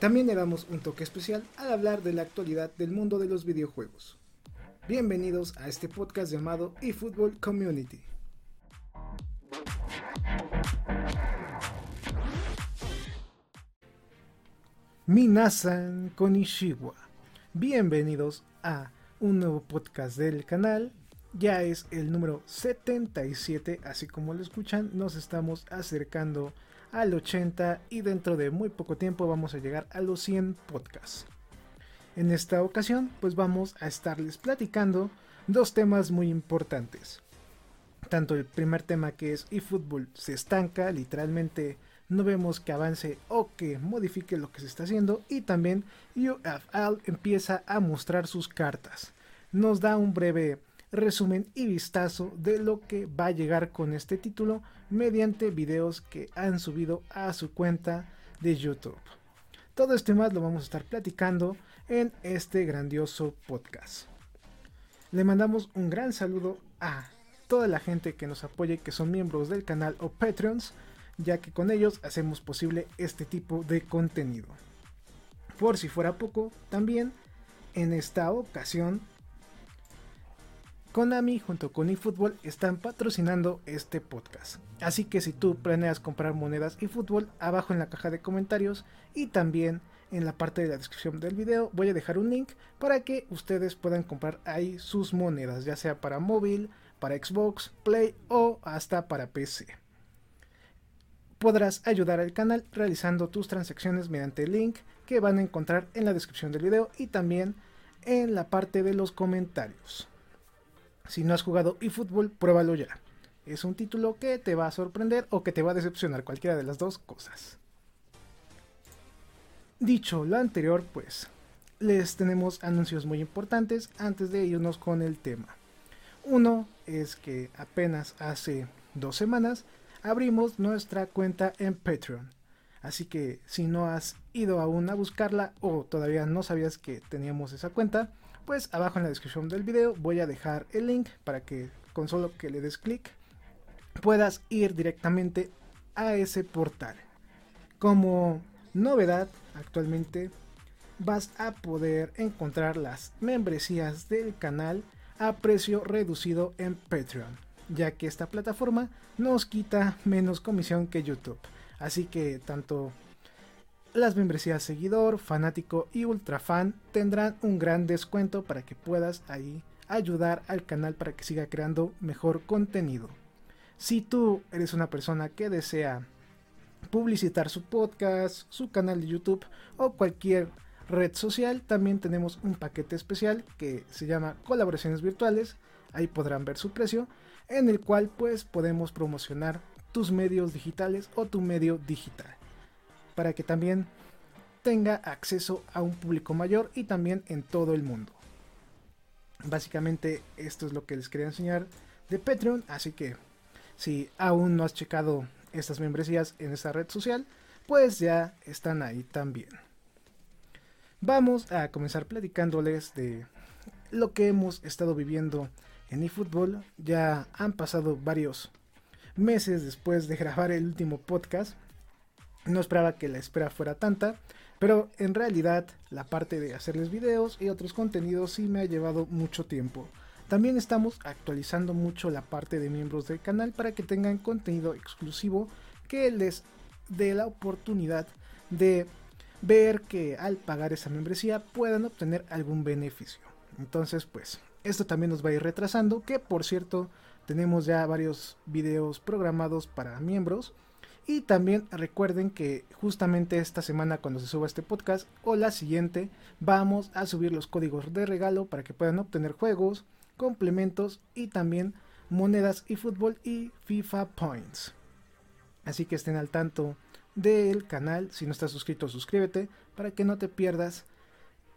También le damos un toque especial al hablar de la actualidad del mundo de los videojuegos. Bienvenidos a este podcast llamado eFootball Community. Minasan Konishiwa. Bienvenidos a un nuevo podcast del canal. Ya es el número 77, así como lo escuchan, nos estamos acercando al 80 y dentro de muy poco tiempo vamos a llegar a los 100 podcasts. En esta ocasión, pues vamos a estarles platicando dos temas muy importantes. Tanto el primer tema que es eFootball se estanca, literalmente no vemos que avance o que modifique lo que se está haciendo y también UFL empieza a mostrar sus cartas. Nos da un breve resumen y vistazo de lo que va a llegar con este título mediante videos que han subido a su cuenta de YouTube. Todo este más lo vamos a estar platicando en este grandioso podcast. Le mandamos un gran saludo a toda la gente que nos apoya y que son miembros del canal o Patreons ya que con ellos hacemos posible este tipo de contenido. Por si fuera poco, también en esta ocasión Konami junto con eFootball están patrocinando este podcast. Así que si tú planeas comprar monedas eFootball, abajo en la caja de comentarios y también en la parte de la descripción del video voy a dejar un link para que ustedes puedan comprar ahí sus monedas, ya sea para móvil, para Xbox, Play o hasta para PC podrás ayudar al canal realizando tus transacciones mediante el link que van a encontrar en la descripción del video y también en la parte de los comentarios. Si no has jugado eFootball, pruébalo ya. Es un título que te va a sorprender o que te va a decepcionar, cualquiera de las dos cosas. Dicho lo anterior, pues les tenemos anuncios muy importantes antes de irnos con el tema. Uno es que apenas hace dos semanas abrimos nuestra cuenta en Patreon. Así que si no has ido aún a buscarla o todavía no sabías que teníamos esa cuenta, pues abajo en la descripción del video voy a dejar el link para que con solo que le des clic puedas ir directamente a ese portal. Como novedad actualmente vas a poder encontrar las membresías del canal a precio reducido en Patreon ya que esta plataforma nos quita menos comisión que YouTube. Así que tanto las membresías seguidor, fanático y ultra fan tendrán un gran descuento para que puedas ahí ayudar al canal para que siga creando mejor contenido. Si tú eres una persona que desea publicitar su podcast, su canal de YouTube o cualquier red social, también tenemos un paquete especial que se llama colaboraciones virtuales. Ahí podrán ver su precio en el cual pues podemos promocionar tus medios digitales o tu medio digital para que también tenga acceso a un público mayor y también en todo el mundo. Básicamente esto es lo que les quería enseñar de Patreon, así que si aún no has checado estas membresías en esta red social, pues ya están ahí también. Vamos a comenzar platicándoles de lo que hemos estado viviendo en eFootball. Ya han pasado varios meses después de grabar el último podcast. No esperaba que la espera fuera tanta, pero en realidad la parte de hacerles videos y otros contenidos sí me ha llevado mucho tiempo. También estamos actualizando mucho la parte de miembros del canal para que tengan contenido exclusivo que les dé la oportunidad de ver que al pagar esa membresía puedan obtener algún beneficio. Entonces, pues esto también nos va a ir retrasando, que por cierto tenemos ya varios videos programados para miembros. Y también recuerden que justamente esta semana cuando se suba este podcast o la siguiente vamos a subir los códigos de regalo para que puedan obtener juegos, complementos y también monedas y fútbol y FIFA Points. Así que estén al tanto del canal. Si no estás suscrito, suscríbete para que no te pierdas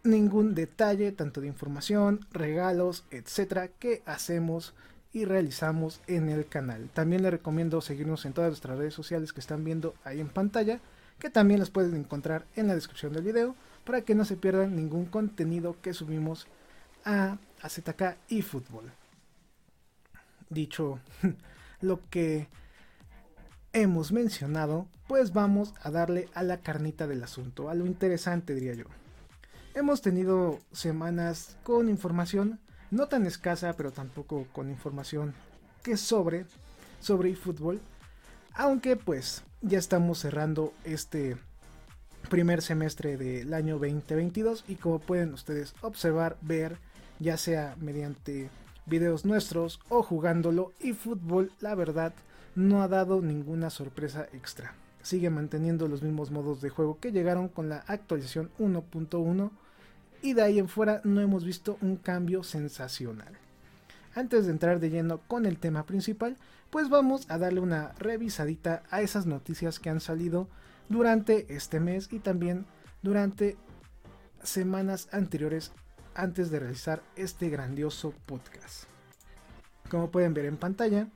ningún detalle, tanto de información, regalos, etcétera, que hacemos y realizamos en el canal. También les recomiendo seguirnos en todas nuestras redes sociales que están viendo ahí en pantalla, que también las pueden encontrar en la descripción del video para que no se pierdan ningún contenido que subimos a AZK y fútbol. Dicho lo que hemos mencionado, pues vamos a darle a la carnita del asunto, a lo interesante diría yo. Hemos tenido semanas con información no tan escasa, pero tampoco con información que sobre sobre aunque pues ya estamos cerrando este primer semestre del año 2022 y como pueden ustedes observar, ver, ya sea mediante videos nuestros o jugándolo, eFootball la verdad no ha dado ninguna sorpresa extra. Sigue manteniendo los mismos modos de juego que llegaron con la actualización 1.1 y de ahí en fuera no hemos visto un cambio sensacional. Antes de entrar de lleno con el tema principal, pues vamos a darle una revisadita a esas noticias que han salido durante este mes y también durante semanas anteriores antes de realizar este grandioso podcast. Como pueden ver en pantalla,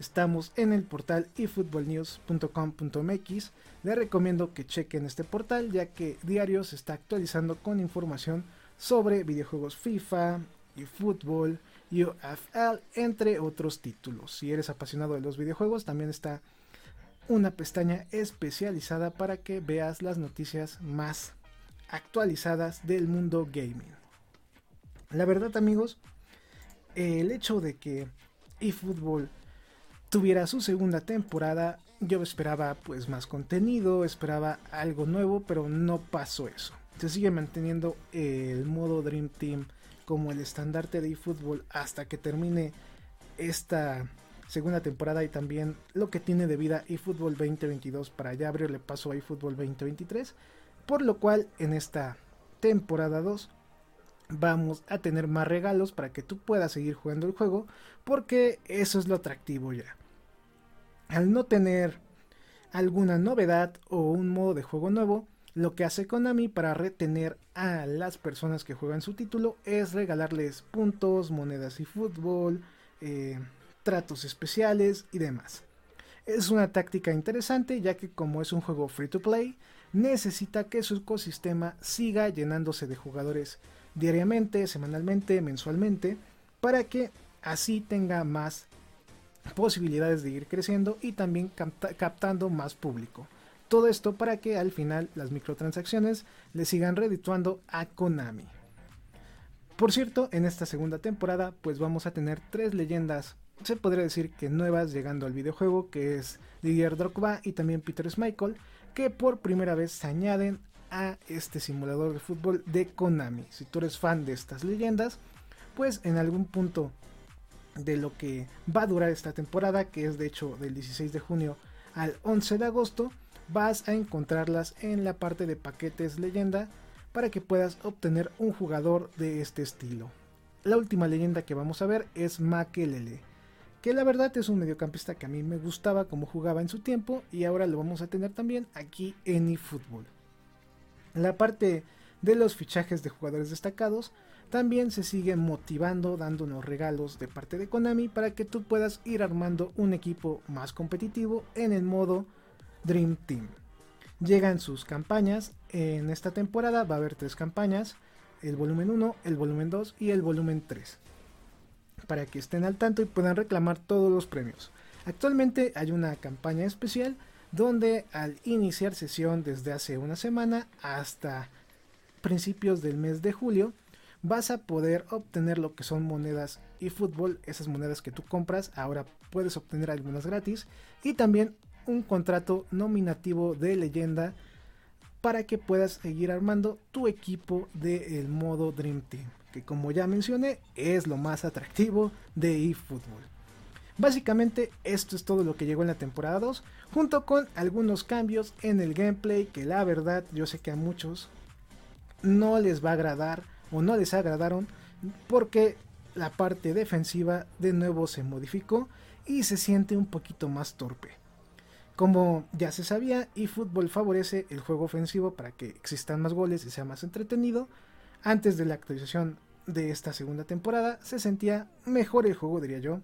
Estamos en el portal efootballnews.com.mx. Les recomiendo que chequen este portal ya que diario se está actualizando con información sobre videojuegos FIFA, y fútbol, UFL, entre otros títulos. Si eres apasionado de los videojuegos, también está una pestaña especializada para que veas las noticias más actualizadas del mundo gaming. La verdad, amigos, el hecho de que eFootball tuviera su segunda temporada. Yo esperaba pues más contenido, esperaba algo nuevo, pero no pasó eso. Se sigue manteniendo el modo Dream Team como el estandarte de eFootball hasta que termine esta segunda temporada y también lo que tiene de vida eFootball 2022 para ya abrirle paso a eFootball 2023. Por lo cual en esta temporada 2 vamos a tener más regalos para que tú puedas seguir jugando el juego porque eso es lo atractivo ya al no tener alguna novedad o un modo de juego nuevo, lo que hace Konami para retener a las personas que juegan su título es regalarles puntos, monedas y fútbol, eh, tratos especiales y demás. Es una táctica interesante ya que como es un juego free to play, necesita que su ecosistema siga llenándose de jugadores diariamente, semanalmente, mensualmente, para que así tenga más posibilidades de ir creciendo y también captando más público. Todo esto para que al final las microtransacciones le sigan redituando a Konami. Por cierto, en esta segunda temporada pues vamos a tener tres leyendas, se podría decir que nuevas llegando al videojuego, que es Didier Drogba y también Peter Schmeichel, que por primera vez se añaden a este simulador de fútbol de Konami. Si tú eres fan de estas leyendas, pues en algún punto de lo que va a durar esta temporada, que es de hecho del 16 de junio al 11 de agosto, vas a encontrarlas en la parte de paquetes leyenda para que puedas obtener un jugador de este estilo. La última leyenda que vamos a ver es Makelele, que la verdad es un mediocampista que a mí me gustaba como jugaba en su tiempo y ahora lo vamos a tener también aquí en eFootball. La parte de los fichajes de jugadores destacados también se sigue motivando dándonos regalos de parte de Konami para que tú puedas ir armando un equipo más competitivo en el modo Dream Team. Llegan sus campañas, en esta temporada va a haber tres campañas, el volumen 1, el volumen 2 y el volumen 3, para que estén al tanto y puedan reclamar todos los premios. Actualmente hay una campaña especial donde al iniciar sesión desde hace una semana hasta principios del mes de julio vas a poder obtener lo que son monedas y fútbol, esas monedas que tú compras, ahora puedes obtener algunas gratis y también un contrato nominativo de leyenda para que puedas seguir armando tu equipo del modo Dream Team, que como ya mencioné es lo más atractivo de eFootball. Básicamente esto es todo lo que llegó en la temporada 2, junto con algunos cambios en el gameplay que la verdad yo sé que a muchos no les va a agradar o no les agradaron porque la parte defensiva de nuevo se modificó y se siente un poquito más torpe. Como ya se sabía, eFootball favorece el juego ofensivo para que existan más goles y sea más entretenido, antes de la actualización de esta segunda temporada se sentía mejor el juego, diría yo,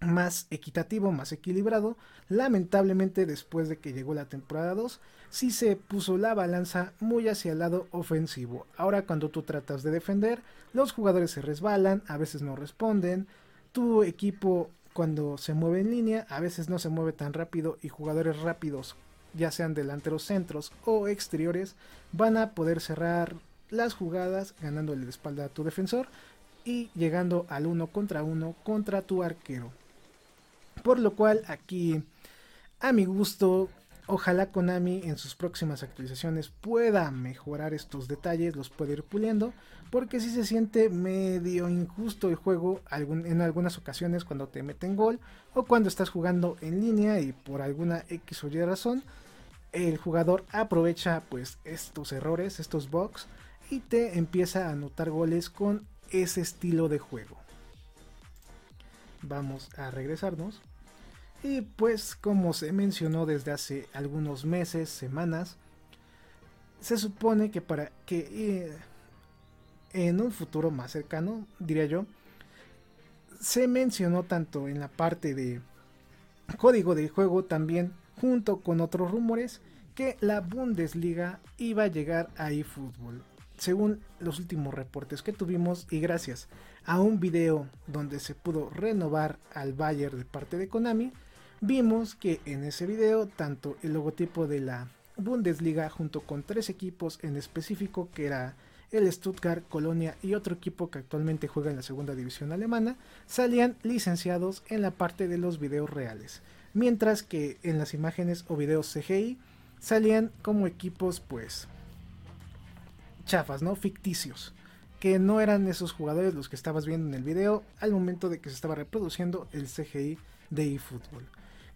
más equitativo, más equilibrado. Lamentablemente después de que llegó la temporada 2, sí se puso la balanza muy hacia el lado ofensivo. Ahora cuando tú tratas de defender, los jugadores se resbalan, a veces no responden, tu equipo cuando se mueve en línea, a veces no se mueve tan rápido y jugadores rápidos, ya sean delanteros centros o exteriores, van a poder cerrar las jugadas ganándole la espalda a tu defensor y llegando al uno contra uno contra tu arquero. Por lo cual aquí, a mi gusto, ojalá Konami en sus próximas actualizaciones pueda mejorar estos detalles, los puede ir puliendo, porque si se siente medio injusto el juego en algunas ocasiones cuando te meten gol o cuando estás jugando en línea y por alguna X o Y razón el jugador aprovecha pues estos errores, estos bugs y te empieza a anotar goles con ese estilo de juego. Vamos a regresarnos. Y pues como se mencionó desde hace algunos meses, semanas, se supone que para que eh, en un futuro más cercano, diría yo, se mencionó tanto en la parte de código del juego también junto con otros rumores que la Bundesliga iba a llegar a eFootball. Según los últimos reportes que tuvimos y gracias a un video donde se pudo renovar al Bayern de parte de Konami, vimos que en ese video tanto el logotipo de la Bundesliga junto con tres equipos en específico que era el Stuttgart, Colonia y otro equipo que actualmente juega en la segunda división alemana, salían licenciados en la parte de los videos reales, mientras que en las imágenes o videos CGI salían como equipos pues chafas, ¿no? Ficticios. Que no eran esos jugadores los que estabas viendo en el video al momento de que se estaba reproduciendo el CGI de eFootball.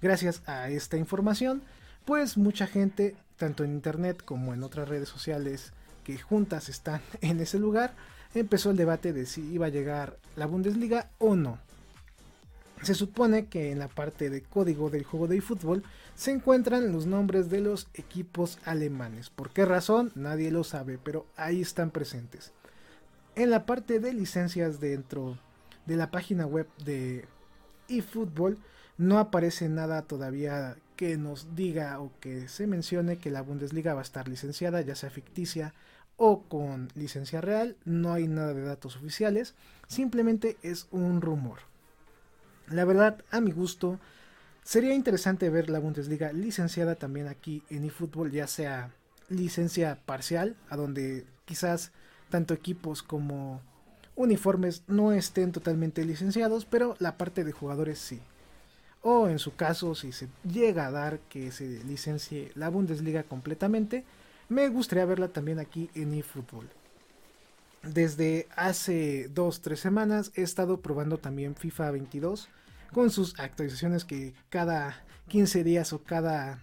Gracias a esta información, pues mucha gente, tanto en internet como en otras redes sociales que juntas están en ese lugar, empezó el debate de si iba a llegar la Bundesliga o no. Se supone que en la parte de código del juego de eFootball se encuentran los nombres de los equipos alemanes. ¿Por qué razón? Nadie lo sabe, pero ahí están presentes. En la parte de licencias dentro de la página web de eFootball no aparece nada todavía que nos diga o que se mencione que la Bundesliga va a estar licenciada, ya sea ficticia o con licencia real. No hay nada de datos oficiales, simplemente es un rumor. La verdad, a mi gusto, sería interesante ver la Bundesliga licenciada también aquí en eFootball, ya sea licencia parcial, a donde quizás tanto equipos como uniformes no estén totalmente licenciados, pero la parte de jugadores sí. O en su caso, si se llega a dar que se licencie la Bundesliga completamente, me gustaría verla también aquí en eFootball. Desde hace 2-3 semanas he estado probando también FIFA 22 con sus actualizaciones que cada 15 días o cada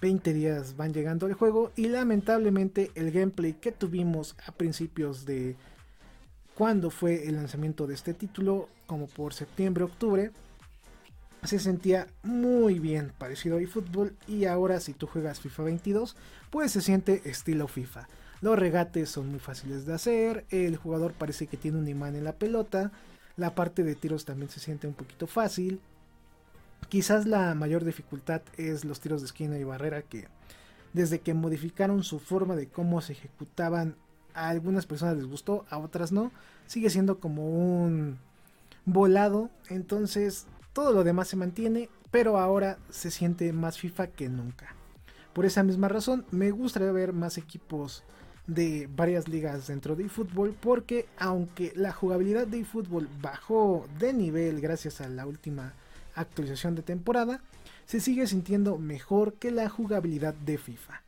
20 días van llegando al juego y lamentablemente el gameplay que tuvimos a principios de cuando fue el lanzamiento de este título, como por septiembre, octubre, se sentía muy bien parecido a eFootball y ahora si tú juegas FIFA 22, pues se siente estilo FIFA. Los regates son muy fáciles de hacer, el jugador parece que tiene un imán en la pelota, la parte de tiros también se siente un poquito fácil. Quizás la mayor dificultad es los tiros de esquina y barrera que desde que modificaron su forma de cómo se ejecutaban a algunas personas les gustó, a otras no. Sigue siendo como un volado. Entonces todo lo demás se mantiene, pero ahora se siente más FIFA que nunca. Por esa misma razón me gustaría ver más equipos de varias ligas dentro de eFootball porque aunque la jugabilidad de eFootball bajó de nivel gracias a la última actualización de temporada, se sigue sintiendo mejor que la jugabilidad de FIFA.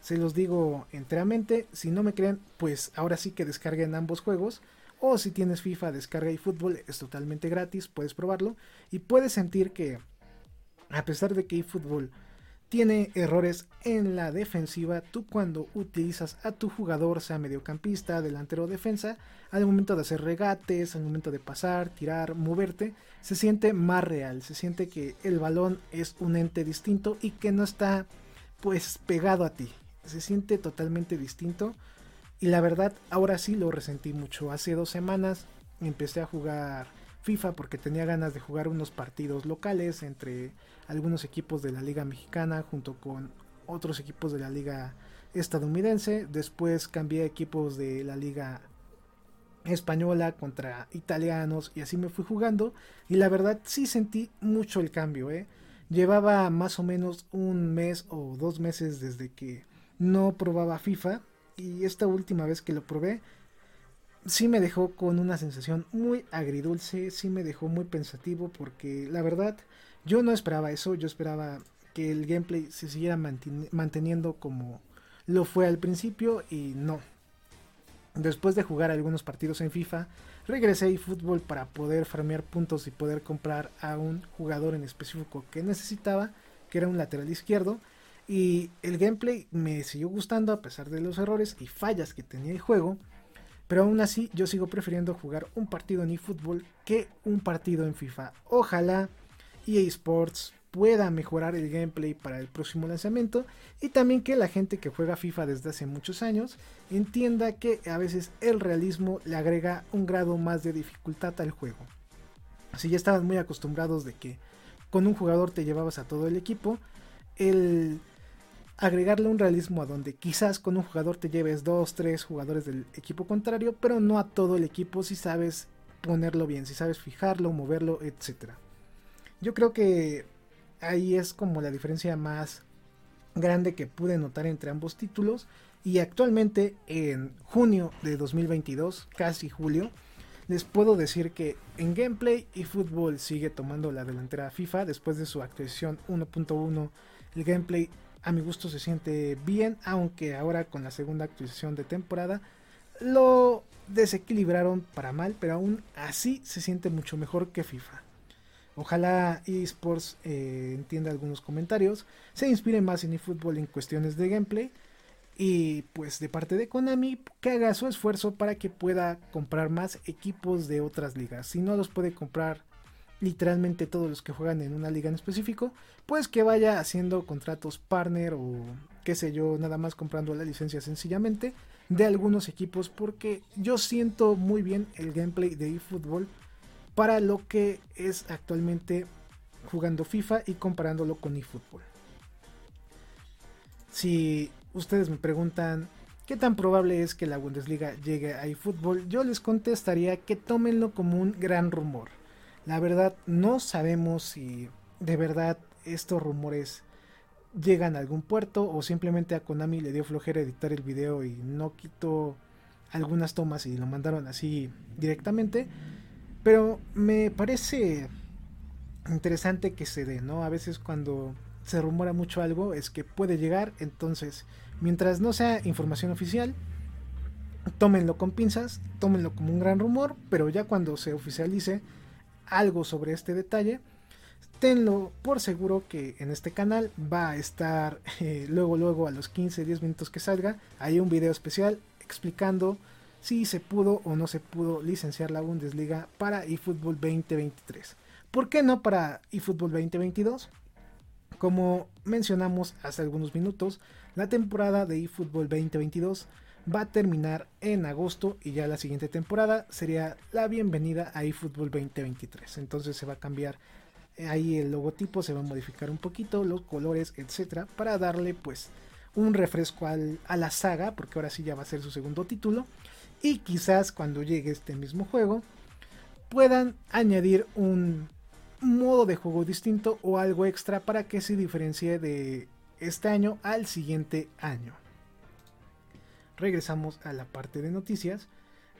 Se los digo enteramente, si no me creen, pues ahora sí que descarguen ambos juegos. O si tienes FIFA, descarga eFootball, es totalmente gratis, puedes probarlo. Y puedes sentir que, a pesar de que eFootball tiene errores en la defensiva. Tú cuando utilizas a tu jugador, sea mediocampista, delantero o defensa, al momento de hacer regates, al momento de pasar, tirar, moverte, se siente más real. Se siente que el balón es un ente distinto y que no está pues pegado a ti. Se siente totalmente distinto. Y la verdad, ahora sí lo resentí mucho. Hace dos semanas empecé a jugar FIFA porque tenía ganas de jugar unos partidos locales entre algunos equipos de la Liga Mexicana junto con otros equipos de la Liga estadounidense. Después cambié equipos de la Liga española contra italianos y así me fui jugando. Y la verdad sí sentí mucho el cambio. ¿eh? Llevaba más o menos un mes o dos meses desde que no probaba FIFA. Y esta última vez que lo probé sí me dejó con una sensación muy agridulce, sí me dejó muy pensativo porque la verdad yo no esperaba eso, yo esperaba que el gameplay se siguiera manteniendo como lo fue al principio y no. Después de jugar algunos partidos en FIFA, regresé a eFootball para poder farmear puntos y poder comprar a un jugador en específico que necesitaba, que era un lateral izquierdo. Y el gameplay me siguió gustando a pesar de los errores y fallas que tenía el juego. Pero aún así yo sigo prefiriendo jugar un partido en eFootball que un partido en FIFA. Ojalá EA Sports pueda mejorar el gameplay para el próximo lanzamiento y también que la gente que juega FIFA desde hace muchos años entienda que a veces el realismo le agrega un grado más de dificultad al juego. Si ya estaban muy acostumbrados de que con un jugador te llevabas a todo el equipo, el agregarle un realismo a donde quizás con un jugador te lleves dos, tres jugadores del equipo contrario, pero no a todo el equipo si sabes ponerlo bien, si sabes fijarlo, moverlo, etc. Yo creo que ahí es como la diferencia más grande que pude notar entre ambos títulos y actualmente en junio de 2022, casi julio, les puedo decir que en gameplay y fútbol sigue tomando la delantera FIFA después de su actualización 1.1. El gameplay a mi gusto se siente bien, aunque ahora con la segunda actualización de temporada lo desequilibraron para mal, pero aún así se siente mucho mejor que FIFA. Ojalá eSports eh, entienda algunos comentarios, se inspire más en eFootball en cuestiones de gameplay y pues de parte de Konami que haga su esfuerzo para que pueda comprar más equipos de otras ligas. Si no los puede comprar literalmente todos los que juegan en una liga en específico, pues que vaya haciendo contratos partner o qué sé yo, nada más comprando la licencia sencillamente de algunos equipos porque yo siento muy bien el gameplay de eFootball para lo que es actualmente jugando FIFA y comparándolo con eFootball. Si ustedes me preguntan qué tan probable es que la Bundesliga llegue a eFootball, yo les contestaría que tómenlo como un gran rumor la verdad, no sabemos si de verdad estos rumores llegan a algún puerto o simplemente a Konami le dio flojera editar el video y no quitó algunas tomas y lo mandaron así directamente. Pero me parece interesante que se dé, ¿no? A veces cuando se rumora mucho algo es que puede llegar, entonces mientras no sea información oficial, tómenlo con pinzas, tómenlo como un gran rumor, pero ya cuando se oficialice, algo sobre este detalle, tenlo por seguro que en este canal va a estar eh, luego luego a los 15-10 minutos que salga hay un video especial explicando si se pudo o no se pudo licenciar la Bundesliga para eFootball 2023. ¿Por qué no para eFootball 2022? Como mencionamos hace algunos minutos, la temporada de eFootball 2022 va a terminar en agosto y ya la siguiente temporada sería la bienvenida a eFootball 2023. Entonces se va a cambiar eh, ahí el logotipo, se va a modificar un poquito, los colores, etcétera, para darle pues un refresco a la saga, porque ahora sí ya va a ser su segundo título. Y quizás cuando llegue este mismo juego puedan añadir un modo de juego distinto o algo extra para que se diferencie de este año al siguiente año regresamos a la parte de noticias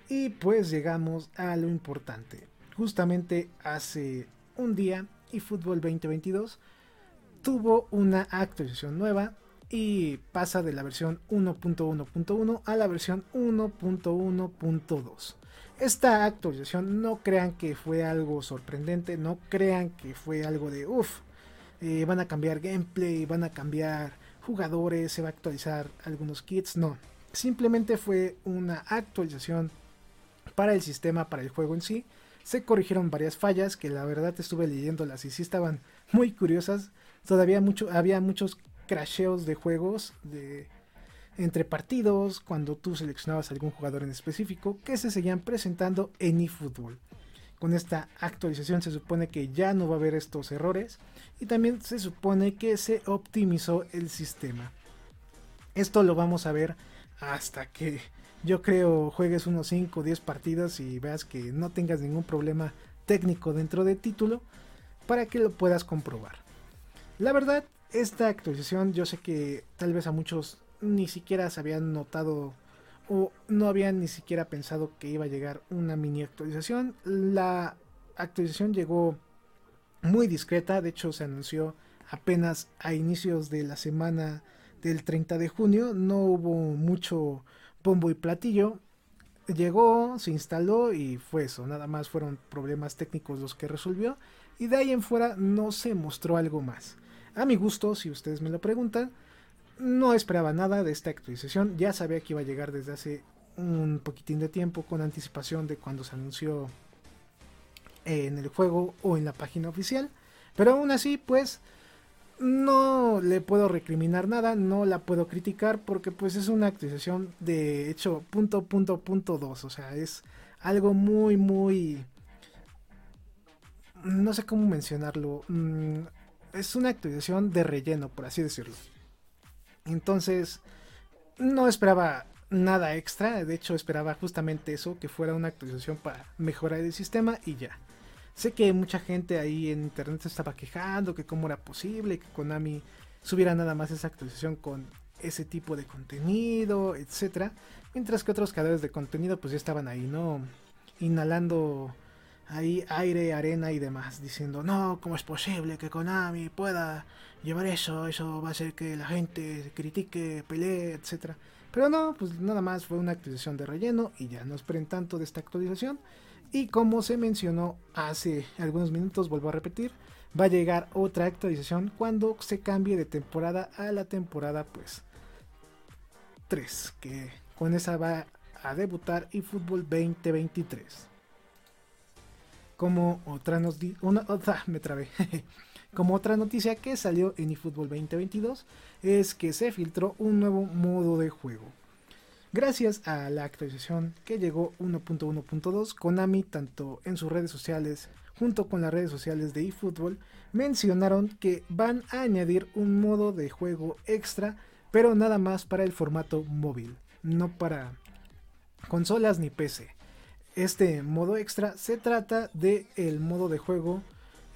y pues llegamos a lo importante. Justamente hace un día eFootball 2022 tuvo una actualización nueva y pasa de la versión 1.1.1 a la versión 1.1.2. Esta actualización no crean que fue algo sorprendente, no crean que fue algo de uff, eh, van a cambiar gameplay, van a cambiar jugadores, se va a actualizar algunos kits, no. Simplemente fue una actualización para el sistema, para el juego en sí. Se corrigieron varias fallas que la verdad estuve leyéndolas y sí estaban muy curiosas. Todavía mucho, había muchos crasheos de juegos de entre partidos, cuando tú seleccionabas algún jugador en específico, que se seguían presentando en eFootball. Con esta actualización se supone que ya no va a haber estos errores y también se supone que se optimizó el sistema. Esto lo vamos a ver hasta que yo creo juegues unos 5 o 10 partidas y veas que no tengas ningún problema técnico dentro del título para que lo puedas comprobar. La verdad, esta actualización yo sé que tal vez a muchos ni siquiera se habían notado o no habían ni siquiera pensado que iba a llegar una mini actualización. La actualización llegó muy discreta, de hecho se anunció apenas a inicios de la semana del 30 de junio, no hubo mucho bombo y platillo. Llegó, se instaló y fue eso, nada más fueron problemas técnicos los que resolvió y de ahí en fuera no se mostró algo más. A mi gusto, si ustedes me lo preguntan, no esperaba nada de esta actualización, ya sabía que iba a llegar desde hace un poquitín de tiempo con anticipación de cuando se anunció en el juego o en la página oficial, pero aún así pues no le puedo recriminar nada, no la puedo criticar porque pues es una actualización de hecho punto punto punto dos, o sea, es algo muy muy no sé cómo mencionarlo, mm, es una actualización de relleno, por así decirlo. Entonces, no esperaba nada extra, de hecho esperaba justamente eso, que fuera una actualización para mejorar el sistema y ya. Sé que mucha gente ahí en internet estaba quejando que cómo era posible que Konami subiera nada más esa actualización con ese tipo de contenido, etcétera, mientras que otros creadores de contenido pues ya estaban ahí, ¿no? Inhalando ahí aire, arena y demás, diciendo, "No, ¿cómo es posible que Konami pueda llevar eso? Eso va a hacer que la gente critique, pelee, etcétera." Pero no, pues nada más fue una actualización de relleno y ya no esperen tanto de esta actualización. Y como se mencionó hace algunos minutos, vuelvo a repetir, va a llegar otra actualización cuando se cambie de temporada a la temporada pues 3, que con esa va a debutar eFootball 2023. Como otra. Como otra noticia que salió en eFootball 2022 es que se filtró un nuevo modo de juego. Gracias a la actualización que llegó 1.1.2, Konami, tanto en sus redes sociales junto con las redes sociales de eFootball, mencionaron que van a añadir un modo de juego extra, pero nada más para el formato móvil, no para consolas ni PC. Este modo extra se trata de el modo de juego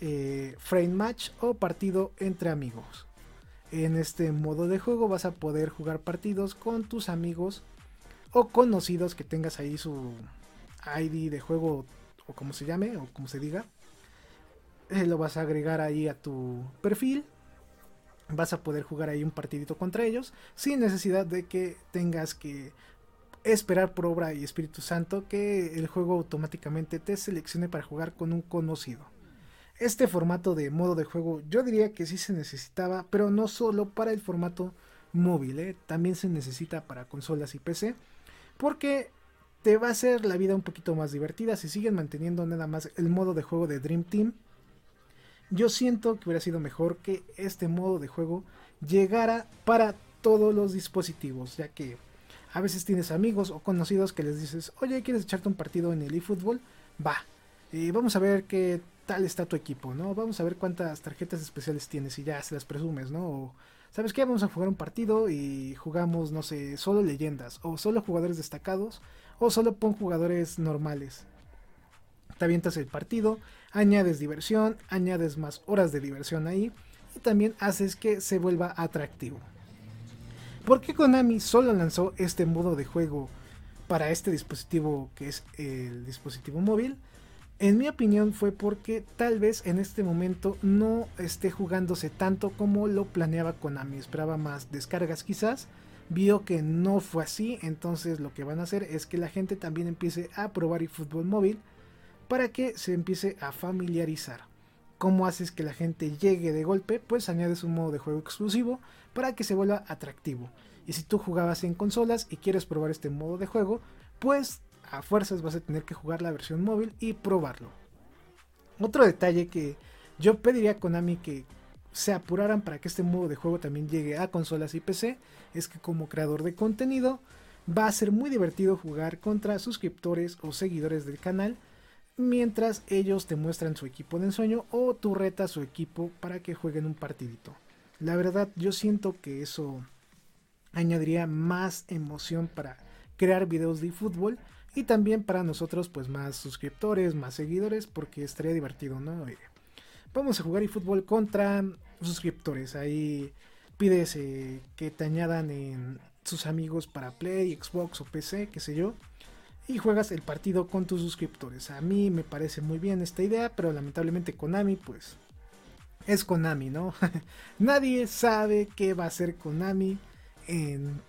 eh, frame match o partido entre amigos. En este modo de juego vas a poder jugar partidos con tus amigos o conocidos que tengas ahí su ID de juego o como se llame o como se diga. Eh, lo vas a agregar ahí a tu perfil. Vas a poder jugar ahí un partidito contra ellos sin necesidad de que tengas que esperar por obra y Espíritu Santo que el juego automáticamente te seleccione para jugar con un conocido. Este formato de modo de juego yo diría que sí se necesitaba, pero no solo para el formato móvil, ¿eh? también se necesita para consolas y PC porque te va a hacer la vida un poquito más divertida si siguen manteniendo nada más el modo de juego de Dream Team. Yo siento que hubiera sido mejor que este modo de juego llegara para todos los dispositivos, ya que a veces tienes amigos o conocidos que les dices, oye, ¿quieres echarte un partido en el eFootball? Va, y vamos a ver qué tal está tu equipo, ¿no? Vamos a ver cuántas tarjetas especiales tienes y ya se las presumes, ¿no? ¿Sabes qué? Vamos a jugar un partido y jugamos, no sé, solo leyendas, o solo jugadores destacados, o solo pon jugadores normales. Te avientas el partido, añades diversión, añades más horas de diversión ahí, y también haces que se vuelva atractivo. ¿Por qué Konami solo lanzó este modo de juego para este dispositivo que es el dispositivo móvil? En mi opinión fue porque tal vez en este momento no esté jugándose tanto como lo planeaba Konami. Esperaba más descargas quizás. Vio que no fue así, entonces lo que van a hacer es que la gente también empiece a probar el fútbol móvil para que se empiece a familiarizar. ¿Cómo haces que la gente llegue de golpe? Pues añades un modo de juego exclusivo para que se vuelva atractivo. Y si tú jugabas en consolas y quieres probar este modo de juego, pues a fuerzas vas a tener que jugar la versión móvil y probarlo. Otro detalle que yo pediría a Konami que se apuraran para que este modo de juego también llegue a consolas y PC es que como creador de contenido va a ser muy divertido jugar contra suscriptores o seguidores del canal mientras ellos te muestran su equipo de ensueño o tú retas su equipo para que jueguen un partidito. La verdad yo siento que eso añadiría más emoción para crear videos de fútbol y también para nosotros pues más suscriptores, más seguidores porque estaría divertido, ¿no? Eh, vamos a jugar fútbol contra suscriptores. Ahí pides eh, que te añadan en sus amigos para Play, Xbox o PC, qué sé yo. Y juegas el partido con tus suscriptores. A mí me parece muy bien esta idea, pero lamentablemente Konami pues es Konami, ¿no? Nadie sabe qué va a hacer Konami en,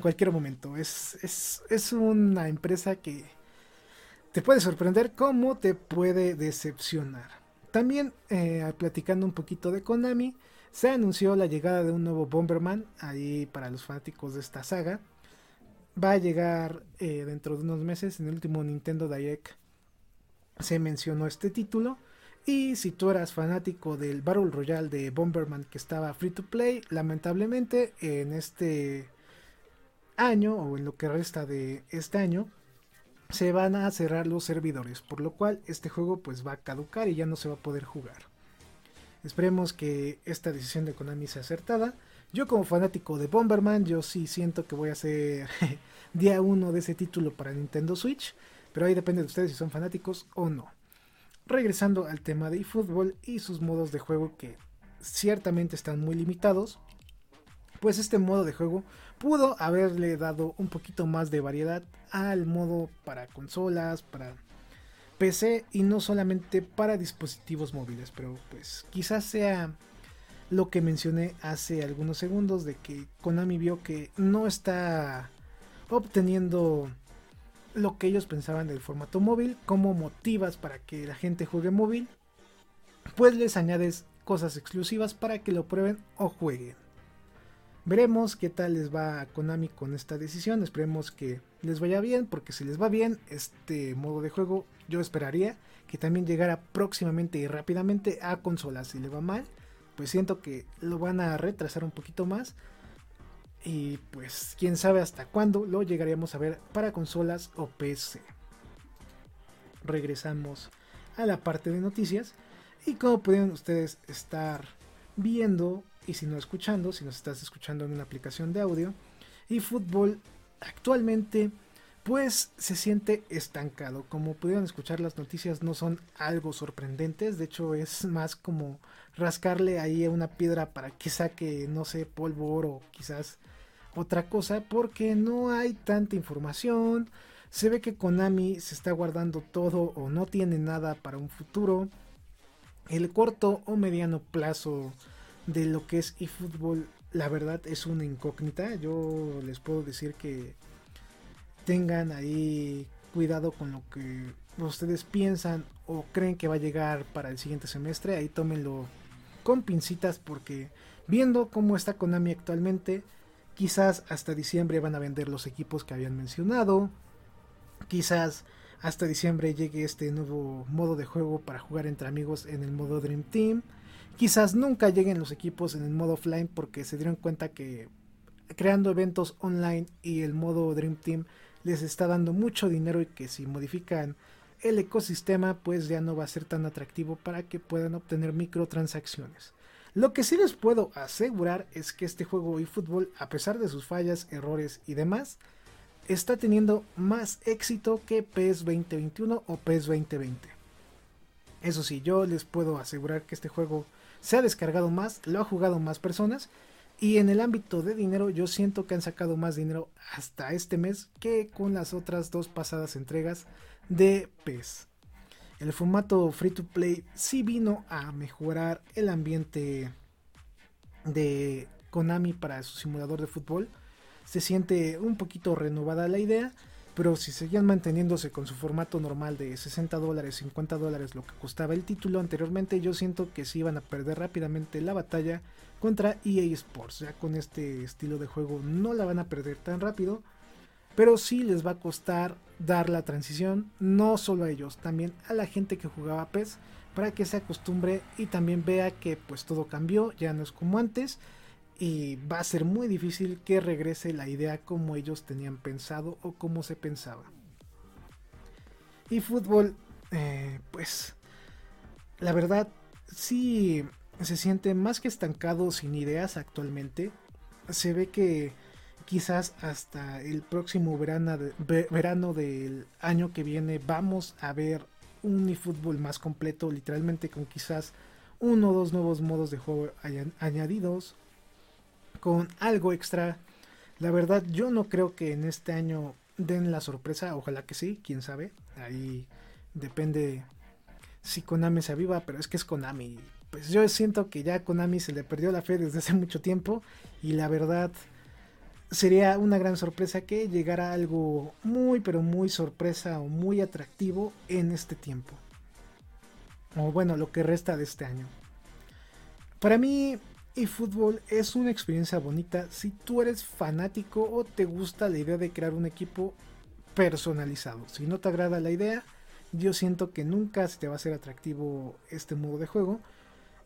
cualquier momento. Es, es, es una empresa que te puede sorprender como te puede decepcionar. También, eh, platicando un poquito de Konami, se anunció la llegada de un nuevo Bomberman, ahí para los fanáticos de esta saga. Va a llegar eh, dentro de unos meses, en el último Nintendo Direct se mencionó este título. Y si tú eras fanático del Battle Royale de Bomberman que estaba free to play, lamentablemente en este año o en lo que resta de este año se van a cerrar los servidores, por lo cual este juego pues va a caducar y ya no se va a poder jugar. Esperemos que esta decisión de Konami sea acertada. Yo como fanático de Bomberman, yo sí siento que voy a hacer día 1 de ese título para Nintendo Switch, pero ahí depende de ustedes si son fanáticos o no. Regresando al tema de eFootball y sus modos de juego que ciertamente están muy limitados, pues este modo de juego pudo haberle dado un poquito más de variedad al modo para consolas, para PC y no solamente para dispositivos móviles, pero pues quizás sea lo que mencioné hace algunos segundos de que Konami vio que no está obteniendo lo que ellos pensaban del formato móvil, como motivas para que la gente juegue móvil, pues les añades cosas exclusivas para que lo prueben o jueguen. Veremos qué tal les va Konami con esta decisión. Esperemos que les vaya bien, porque si les va bien este modo de juego, yo esperaría que también llegara próximamente y rápidamente a consolas. Si le va mal, pues siento que lo van a retrasar un poquito más. Y pues quién sabe hasta cuándo lo llegaríamos a ver para consolas o PC. Regresamos a la parte de noticias. Y como pueden ustedes estar viendo, y si no escuchando, si nos estás escuchando en una aplicación de audio, y fútbol actualmente pues se siente estancado. Como pudieron escuchar las noticias no son algo sorprendentes, de hecho es más como rascarle ahí a una piedra para que saque, no sé, polvo, oro, quizás otra cosa, porque no hay tanta información. Se ve que Konami se está guardando todo o no tiene nada para un futuro. El corto o mediano plazo de lo que es eFootball, la verdad es una incógnita. Yo les puedo decir que tengan ahí cuidado con lo que ustedes piensan o creen que va a llegar para el siguiente semestre. Ahí tómenlo con pincitas porque viendo cómo está Konami actualmente, quizás hasta diciembre van a vender los equipos que habían mencionado. Quizás hasta diciembre llegue este nuevo modo de juego para jugar entre amigos en el modo Dream Team. Quizás nunca lleguen los equipos en el modo offline porque se dieron cuenta que creando eventos online y el modo Dream Team les está dando mucho dinero y que si modifican el ecosistema pues ya no va a ser tan atractivo para que puedan obtener microtransacciones. Lo que sí les puedo asegurar es que este juego eFootball, a pesar de sus fallas, errores y demás, está teniendo más éxito que PES 2021 o PES 2020. Eso sí, yo les puedo asegurar que este juego se ha descargado más, lo ha jugado más personas y en el ámbito de dinero yo siento que han sacado más dinero hasta este mes que con las otras dos pasadas entregas de PES. El formato free to play sí vino a mejorar el ambiente de Konami para su simulador de fútbol. Se siente un poquito renovada la idea pero si seguían manteniéndose con su formato normal de 60 dólares, 50 dólares lo que costaba el título anteriormente, yo siento que sí iban a perder rápidamente la batalla contra EA Sports. Ya con este estilo de juego no la van a perder tan rápido. pero sí les va a costar dar la transición, no solo a ellos, también a la gente que jugaba PES, para que se acostumbre y también vea que pues todo cambió, ya no es como antes y va a ser muy difícil que regrese la idea como ellos tenían pensado o como se pensaba. Y fútbol, eh, pues la verdad sí se siente más que estancado sin ideas actualmente. Se ve que quizás hasta el próximo verano, verano del año que viene vamos a ver un eFootball más completo, literalmente con quizás uno o dos nuevos modos de juego añadidos, con algo extra. La verdad, yo no creo que en este año den la sorpresa, ojalá que sí, quién sabe. Ahí depende si Konami se aviva, pero es que es Konami. Pues yo siento que ya Konami se le perdió la fe desde hace mucho tiempo y la verdad sería una gran sorpresa que llegara algo muy pero muy sorpresa o muy atractivo en este tiempo. O bueno, lo que resta de este año. Para mí, eFootball es una experiencia bonita si tú eres fanático o te gusta la idea de crear un equipo personalizado. Si no te agrada la idea, yo siento que nunca se te va a ser atractivo este modo de juego.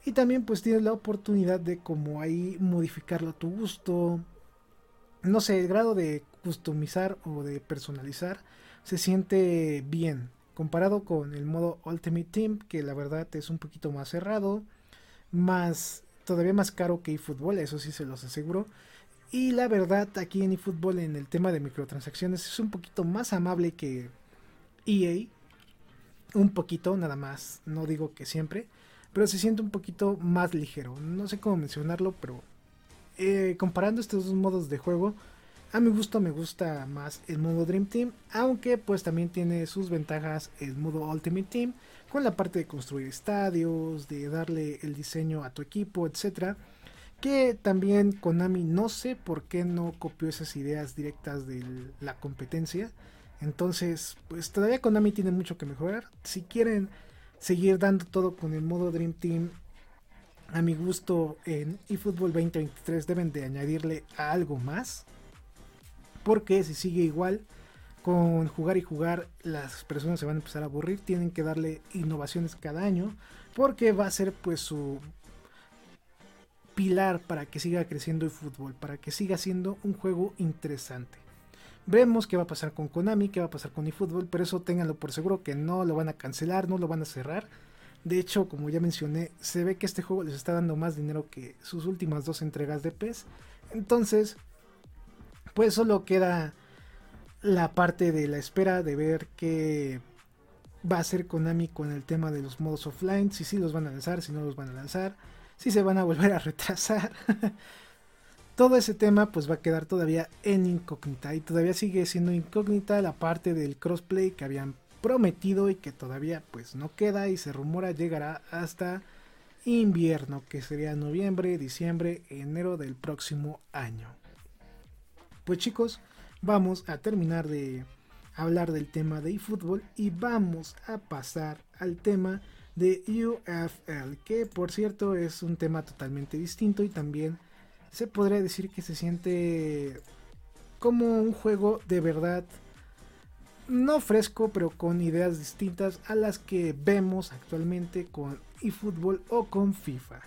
Y también pues tienes la oportunidad de como ahí modificarlo a tu gusto, no sé, el grado de customizar o de personalizar se siente bien comparado con el modo Ultimate Team que la verdad es un poquito más cerrado, más todavía más caro que eFootball, eso sí se los aseguro. Y la verdad aquí en eFootball en el tema de microtransacciones es un poquito más amable que EA, un poquito nada más, no digo que siempre, pero se siente un poquito más ligero. No sé cómo mencionarlo, pero eh, comparando estos dos modos de juego, a mi gusto me gusta más el modo Dream Team, aunque pues también tiene sus ventajas el modo Ultimate Team, con la parte de construir estadios, de darle el diseño a tu equipo, etcétera. Que también Konami no sé por qué no copió esas ideas directas de la competencia. Entonces, pues todavía Konami tiene mucho que mejorar. Si quieren seguir dando todo con el modo Dream Team a mi gusto en eFootball 2023 deben de añadirle algo más. Porque si sigue igual con jugar y jugar, las personas se van a empezar a aburrir. Tienen que darle innovaciones cada año. Porque va a ser pues su pilar para que siga creciendo el fútbol. Para que siga siendo un juego interesante. Vemos qué va a pasar con Konami, qué va a pasar con eFootball. Pero eso ténganlo por seguro que no lo van a cancelar, no lo van a cerrar de hecho, como ya mencioné, se ve que este juego les está dando más dinero que sus últimas dos entregas de PES. Entonces, pues solo queda la parte de la espera de ver qué va a hacer Konami con el tema de los modos offline, si sí los van a lanzar, si no los van a lanzar, si se van a volver a retrasar. Todo ese tema pues va a quedar todavía en incógnita y todavía sigue siendo incógnita la parte del crossplay que habían prometido y que todavía pues no queda y se rumora llegará hasta invierno que sería noviembre, diciembre, enero del próximo año. Pues chicos, vamos a terminar de hablar del tema de eFootball y vamos a pasar al tema de UFL, que por cierto es un tema totalmente distinto y también se podría decir que se siente como un juego de verdad no fresco, pero con ideas distintas a las que vemos actualmente con eFootball o con FIFA.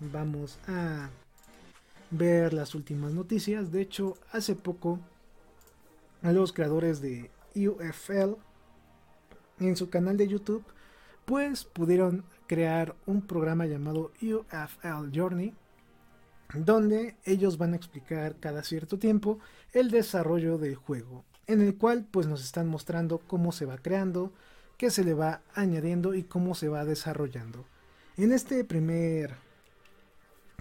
Vamos a ver las últimas noticias. De hecho, hace poco los creadores de UFL en su canal de YouTube pues pudieron crear un programa llamado UFL Journey donde ellos van a explicar cada cierto tiempo el desarrollo del juego en el cual pues nos están mostrando cómo se va creando, qué se le va añadiendo y cómo se va desarrollando. En este primer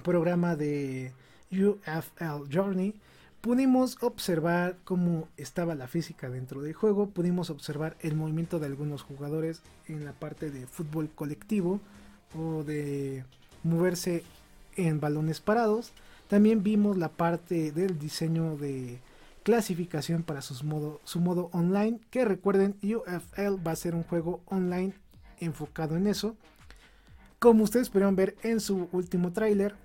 programa de UFL Journey pudimos observar cómo estaba la física dentro del juego, pudimos observar el movimiento de algunos jugadores en la parte de fútbol colectivo o de moverse en balones parados. También vimos la parte del diseño de clasificación para modo, su modo online. Que recuerden, UFL va a ser un juego online enfocado en eso. Como ustedes pudieron ver en su último tráiler,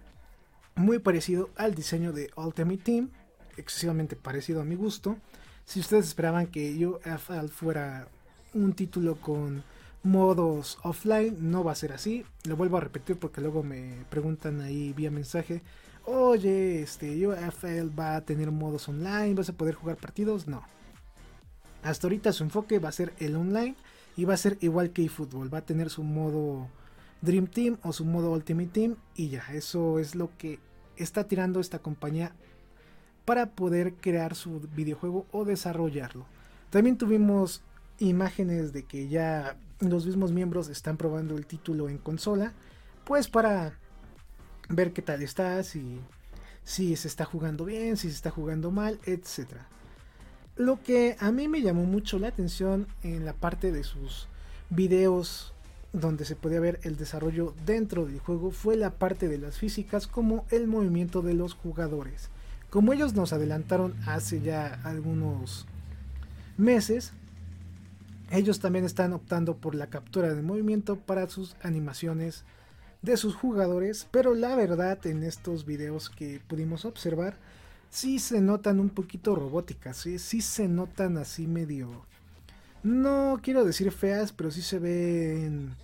muy parecido al diseño de Ultimate Team. excesivamente parecido a mi gusto. Si ustedes esperaban que UFL fuera un título con modos offline, no va a ser así. Lo vuelvo a repetir porque luego me preguntan ahí vía mensaje, oye, este UFL va a tener modos online, vas a poder jugar partidos. No. Hasta ahorita su enfoque va a ser el online y va a ser igual que eFootball, va a tener su modo Dream Team o su modo Ultimate Team y ya, eso es lo que está tirando esta compañía para poder crear su videojuego o desarrollarlo. También tuvimos imágenes de que ya los mismos miembros están probando el título en consola, pues para ver qué tal está, si, si se está jugando bien, si se está jugando mal, etc. Lo que a mí me llamó mucho la atención en la parte de sus videos donde se podía ver el desarrollo dentro del juego fue la parte de las físicas como el movimiento de los jugadores. Como ellos nos adelantaron hace ya algunos meses, ellos también están optando por la captura de movimiento para sus animaciones de sus jugadores, pero la verdad en estos videos que pudimos observar, sí se notan un poquito robóticas, sí, sí se notan así medio... No quiero decir feas, pero sí se ven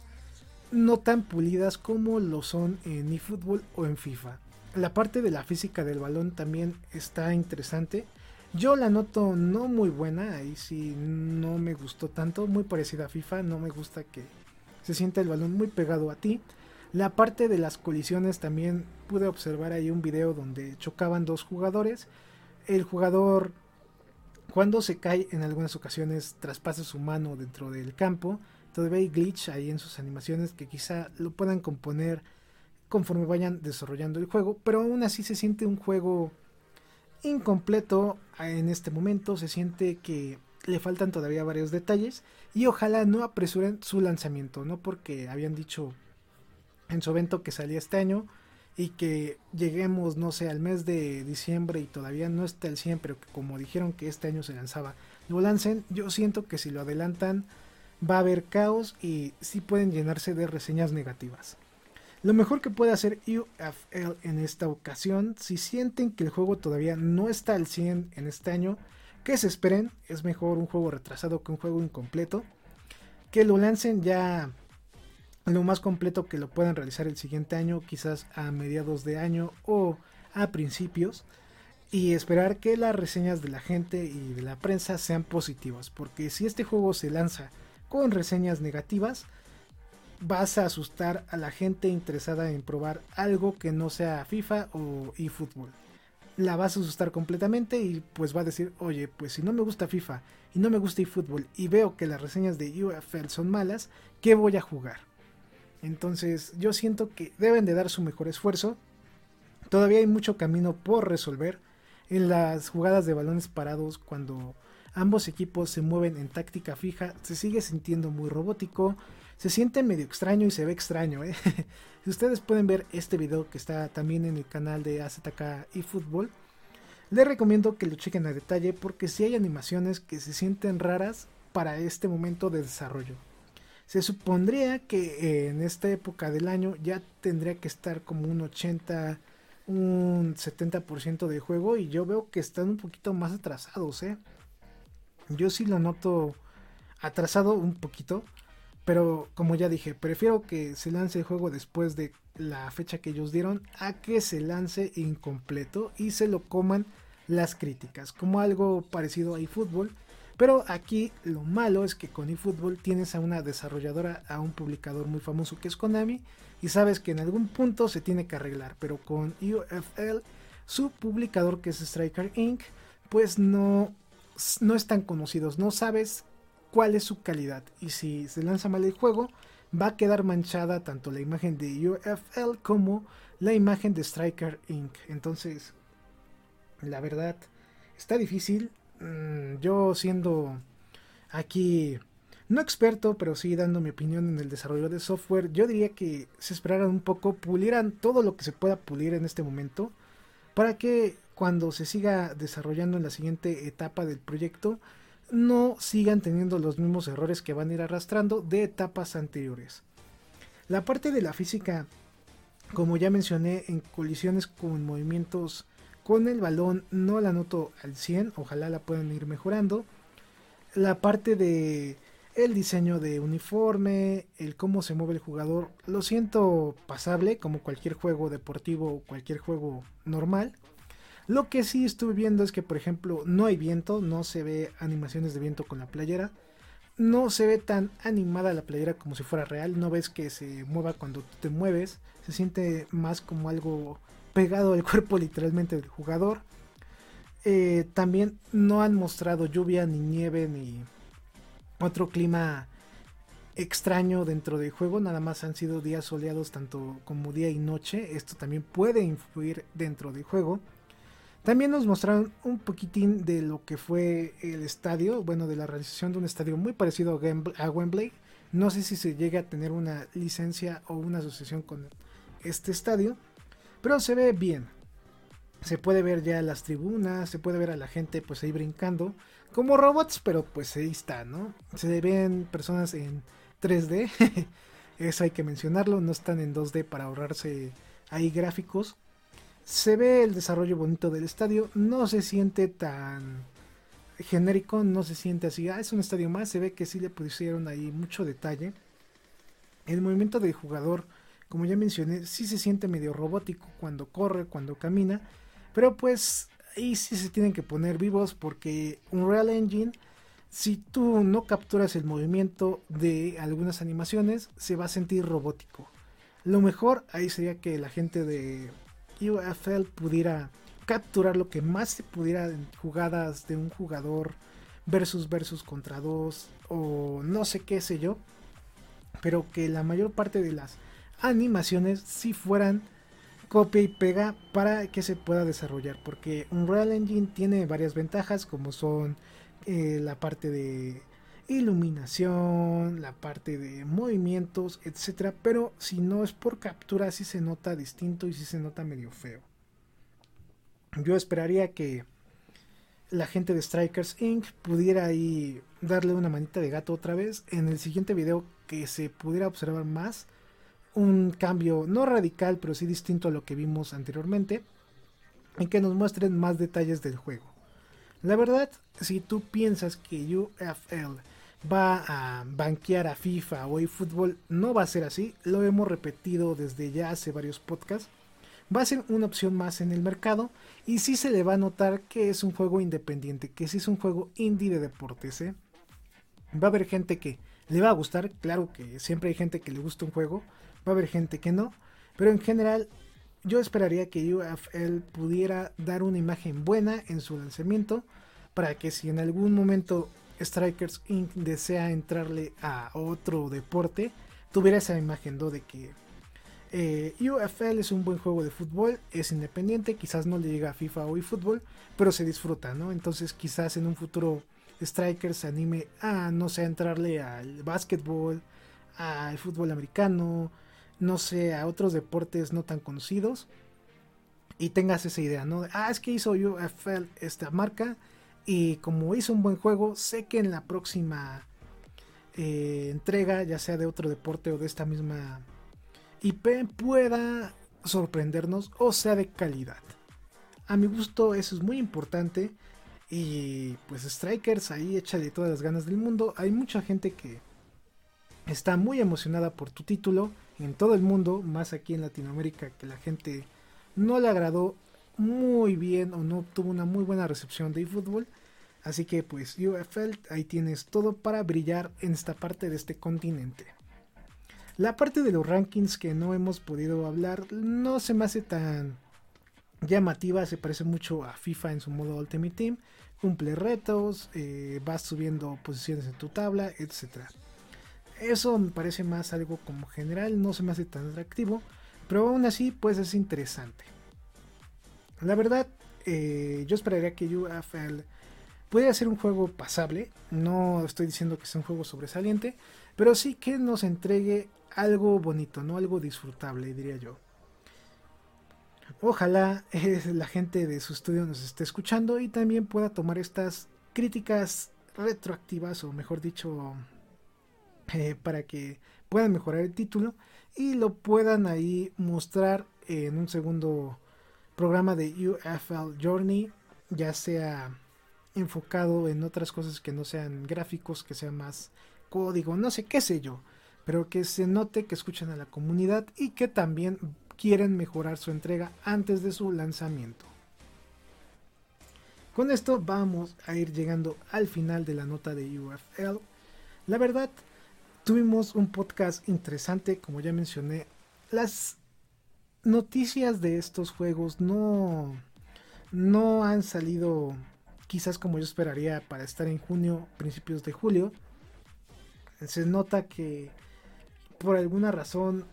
no tan pulidas como lo son en eFootball o en FIFA. La parte de la física del balón también está interesante. Yo la noto no muy buena, ahí sí no me gustó tanto, muy parecida a FIFA, no me gusta que se sienta el balón muy pegado a ti. La parte de las colisiones también pude observar ahí un video donde chocaban dos jugadores. El jugador cuando se cae en algunas ocasiones traspasa su mano dentro del campo. Todavía hay glitch ahí en sus animaciones que quizá lo puedan componer conforme vayan desarrollando el juego, pero aún así se siente un juego incompleto en este momento, se siente que le faltan todavía varios detalles y ojalá no apresuren su lanzamiento, no porque habían dicho en su evento que salía este año y que lleguemos, no sé, al mes de diciembre y todavía no está el 100, pero que como dijeron que este año se lanzaba, lo lancen, yo siento que si lo adelantan va a haber caos y sí pueden llenarse de reseñas negativas. Lo mejor que puede hacer UFL en esta ocasión, si sienten que el juego todavía no está al 100 en este año, que se esperen, es mejor un juego retrasado que un juego incompleto, que lo lancen ya lo más completo que lo puedan realizar el siguiente año, quizás a mediados de año o a principios, y esperar que las reseñas de la gente y de la prensa sean positivas, porque si este juego se lanza con reseñas negativas, vas a asustar a la gente interesada en probar algo que no sea FIFA o eFootball. La vas a asustar completamente y pues va a decir, oye, pues si no me gusta FIFA y no me gusta eFootball y veo que las reseñas de UFL son malas, ¿qué voy a jugar? Entonces yo siento que deben de dar su mejor esfuerzo. Todavía hay mucho camino por resolver en las jugadas de balones parados cuando ambos equipos se mueven en táctica fija. Se sigue sintiendo muy robótico se siente medio extraño y se ve extraño. ¿eh? si ustedes pueden ver este video que está también en el canal de AZK y Fútbol, les recomiendo que lo chequen a detalle porque si hay animaciones que se sienten raras para este momento de desarrollo. Se supondría que eh, en esta época del año ya tendría que estar como un 80, un 70% de juego y yo veo que están un poquito más atrasados. ¿eh? Yo sí lo noto atrasado un poquito. Pero como ya dije, prefiero que se lance el juego después de la fecha que ellos dieron a que se lance incompleto y se lo coman las críticas, como algo parecido a eFootball. Pero aquí lo malo es que con eFootball tienes a una desarrolladora, a un publicador muy famoso que es Konami, y sabes que en algún punto se tiene que arreglar. Pero con UFL, su publicador que es Striker Inc., pues no, no están conocidos, no sabes cuál es su calidad. Y si se lanza mal el juego, va a quedar manchada tanto la imagen de UFL como la imagen de Striker Inc. Entonces, la verdad, está difícil. Mm, yo siendo aquí no experto, pero sí dando mi opinión en el desarrollo de software, yo diría que se esperaran un poco, pulieran todo lo que se pueda pulir en este momento, para que cuando se siga desarrollando en la siguiente etapa del proyecto, no sigan teniendo los mismos errores que van a ir arrastrando de etapas anteriores. La parte de la física, como ya mencioné, en colisiones con movimientos con el balón no la noto al 100, ojalá la puedan ir mejorando. La parte de el diseño de uniforme, el cómo se mueve el jugador, lo siento pasable como cualquier juego deportivo o cualquier juego normal. Lo que sí estuve viendo es que, por ejemplo, no hay viento, no se ve animaciones de viento con la playera. No se ve tan animada la playera como si fuera real. No ves que se mueva cuando te mueves. Se siente más como algo pegado al cuerpo literalmente del jugador. Eh, también no han mostrado lluvia ni nieve ni otro clima extraño dentro del juego, nada más han sido días soleados tanto como día y noche, esto también puede influir dentro del juego. También nos mostraron un poquitín de lo que fue el estadio, bueno, de la realización de un estadio muy parecido a Wembley. No sé si se llega a tener una licencia o una asociación con este estadio, pero se ve bien. Se puede ver ya las tribunas, se puede ver a la gente pues ahí brincando como robots, pero pues ahí está, ¿no? Se ven personas en 3D, eso hay que mencionarlo, no están en 2D para ahorrarse ahí gráficos. Se ve el desarrollo bonito del estadio, no se siente tan genérico, no se siente así, ah, es un estadio más, se ve que sí le pusieron ahí mucho detalle. El movimiento del jugador, como ya mencioné, sí se siente medio robótico cuando corre, cuando camina, pero pues ahí sí se tienen que poner vivos porque Unreal Engine, si tú no capturas el movimiento de algunas animaciones, se va a sentir robótico. Lo mejor ahí sería que la gente de UFL pudiera capturar lo que más se pudiera en jugadas de un jugador versus versus contra dos o no sé qué sé yo, pero que la mayor parte de las animaciones si fueran copia y pega para que se pueda desarrollar. Porque Unreal Engine tiene varias ventajas como son eh, la parte de iluminación, la parte de movimientos, etcétera. Pero si no es por captura, sí se nota distinto y sí se nota medio feo. Yo esperaría que la gente de Strikers Inc. pudiera ahí darle una manita de gato otra vez. En el siguiente video que se pudiera observar más un cambio no radical, pero sí distinto a lo que vimos anteriormente, en que nos muestren más detalles del juego. La verdad, si tú piensas que UFL va a banquear a FIFA o eFootball, no va a ser así, lo hemos repetido desde ya hace varios podcasts. Va a ser una opción más en el mercado y sí se le va a notar que es un juego independiente, que sí es un juego indie de deportes. ¿eh? Va a haber gente que le va a gustar, claro que siempre hay gente que le gusta un juego, va a haber gente que no, pero en general yo esperaría que UFL pudiera dar una imagen buena en su lanzamiento para que si en algún momento Strikers Inc. desea entrarle a otro deporte, tuviera esa imagen de que eh, UFL es un buen juego de fútbol, es independiente, quizás no le llega a FIFA o eFootball, pero se disfruta, ¿no? Entonces quizás en un futuro Strikers se anime a, no sé, entrarle al básquetbol, al fútbol americano, no sé, a otros deportes no tan conocidos y tengas esa idea, ¿no? Ah, es que hizo UFL esta marca y como hizo un buen juego, sé que en la próxima eh, entrega, ya sea de otro deporte o de esta misma IP, pueda sorprendernos o sea de calidad. A mi gusto eso es muy importante y pues Strikers ahí échale todas las ganas del mundo. Hay mucha gente que está muy emocionada por tu título en todo el mundo, más aquí en Latinoamérica, que la gente no le agradó muy bien o no tuvo una muy buena recepción de eFootball. Así que pues UFL, ahí tienes todo para brillar en esta parte de este continente. La parte de los rankings que no hemos podido hablar no se me hace tan llamativa, se parece mucho a FIFA en su modo Ultimate Team, cumple retos, eh, vas subiendo posiciones en tu tabla, etcétera. Eso me parece más algo como general, no se me hace tan atractivo, pero aún así pues es interesante. La verdad, eh, yo esperaría que UFL pudiera ser un juego pasable, no estoy diciendo que sea un juego sobresaliente, pero sí que nos entregue algo bonito, no algo disfrutable, diría yo. Ojalá eh, la gente de su estudio nos esté escuchando y también pueda tomar estas críticas retroactivas o mejor dicho eh, para que puedan mejorar el título y lo puedan ahí mostrar en un segundo programa de UFL Journey, ya sea enfocado en otras cosas que no sean gráficos, que sea más código, no sé qué sé yo, pero que se note que escuchan a la comunidad y que también quieren mejorar su entrega antes de su lanzamiento. Con esto vamos a ir llegando al final de la nota de UFL. La verdad, tuvimos un podcast interesante, como ya mencioné. Las noticias de estos juegos no, no han salido quizás como yo esperaría para estar en junio, principios de julio. Se nota que por alguna razón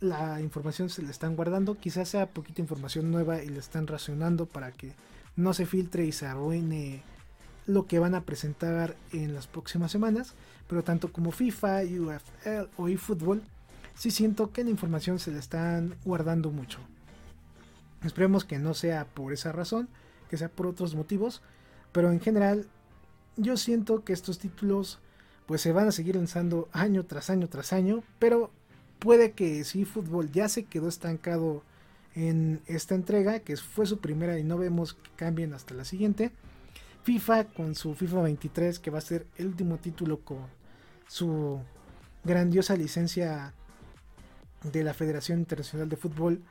la información se le están guardando, quizás sea poquita información nueva y le están racionando para que no se filtre y se arruine lo que van a presentar en las próximas semanas, pero tanto como FIFA, UFL o eFootball, sí siento que la información se le están guardando mucho. Esperemos que no sea por esa razón, que sea por otros motivos, pero en general yo siento que estos títulos pues se van a seguir lanzando año tras año tras año, pero puede que si eFootball ya se quedó estancado en esta entrega, que fue su primera y no vemos que cambien hasta la siguiente. FIFA con su FIFA 23, que va a ser el último título con su grandiosa licencia de la Federación Internacional de Fútbol.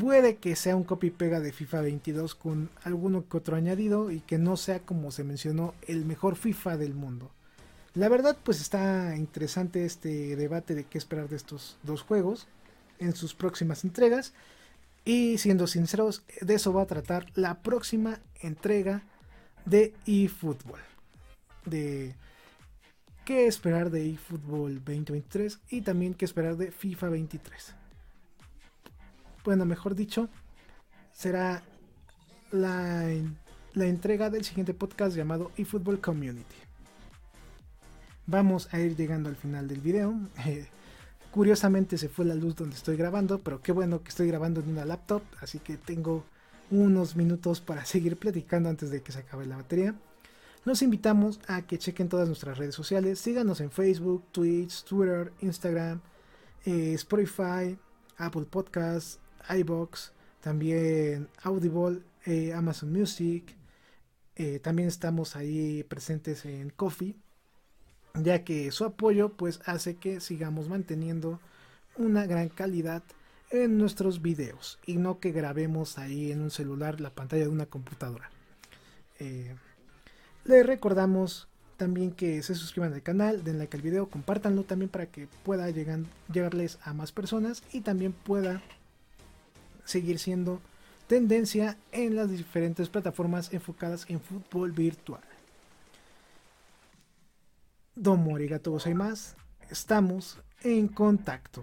Puede que sea un copy pega de FIFA 22 con alguno que otro añadido y que no sea como se mencionó el mejor FIFA del mundo. La verdad pues está interesante este debate de qué esperar de estos dos juegos en sus próximas entregas. Y siendo sinceros, de eso va a tratar la próxima entrega de eFootball. De qué esperar de eFootball 2023 y también qué esperar de FIFA 23. Bueno, mejor dicho, será la, la entrega del siguiente podcast llamado eFootball Community. Vamos a ir llegando al final del video. Curiosamente se fue la luz donde estoy grabando, pero qué bueno que estoy grabando en una laptop, así que tengo unos minutos para seguir platicando antes de que se acabe la batería. Los invitamos a que chequen todas nuestras redes sociales, síganos en Facebook, Twitch, Twitter, Instagram, eh, Spotify, Apple Podcasts, iBox, también Audible, eh, Amazon Music. Eh, también estamos ahí presentes en Coffee ya que su apoyo pues hace que sigamos manteniendo una gran calidad en nuestros videos y no que grabemos ahí en un celular la pantalla de una computadora. Eh, les recordamos también que se suscriban al canal, den like al video, compártanlo también para que pueda llegarles a más personas y también pueda seguir siendo tendencia en las diferentes plataformas enfocadas en fútbol virtual. Domo arigato más. Estamos en contacto.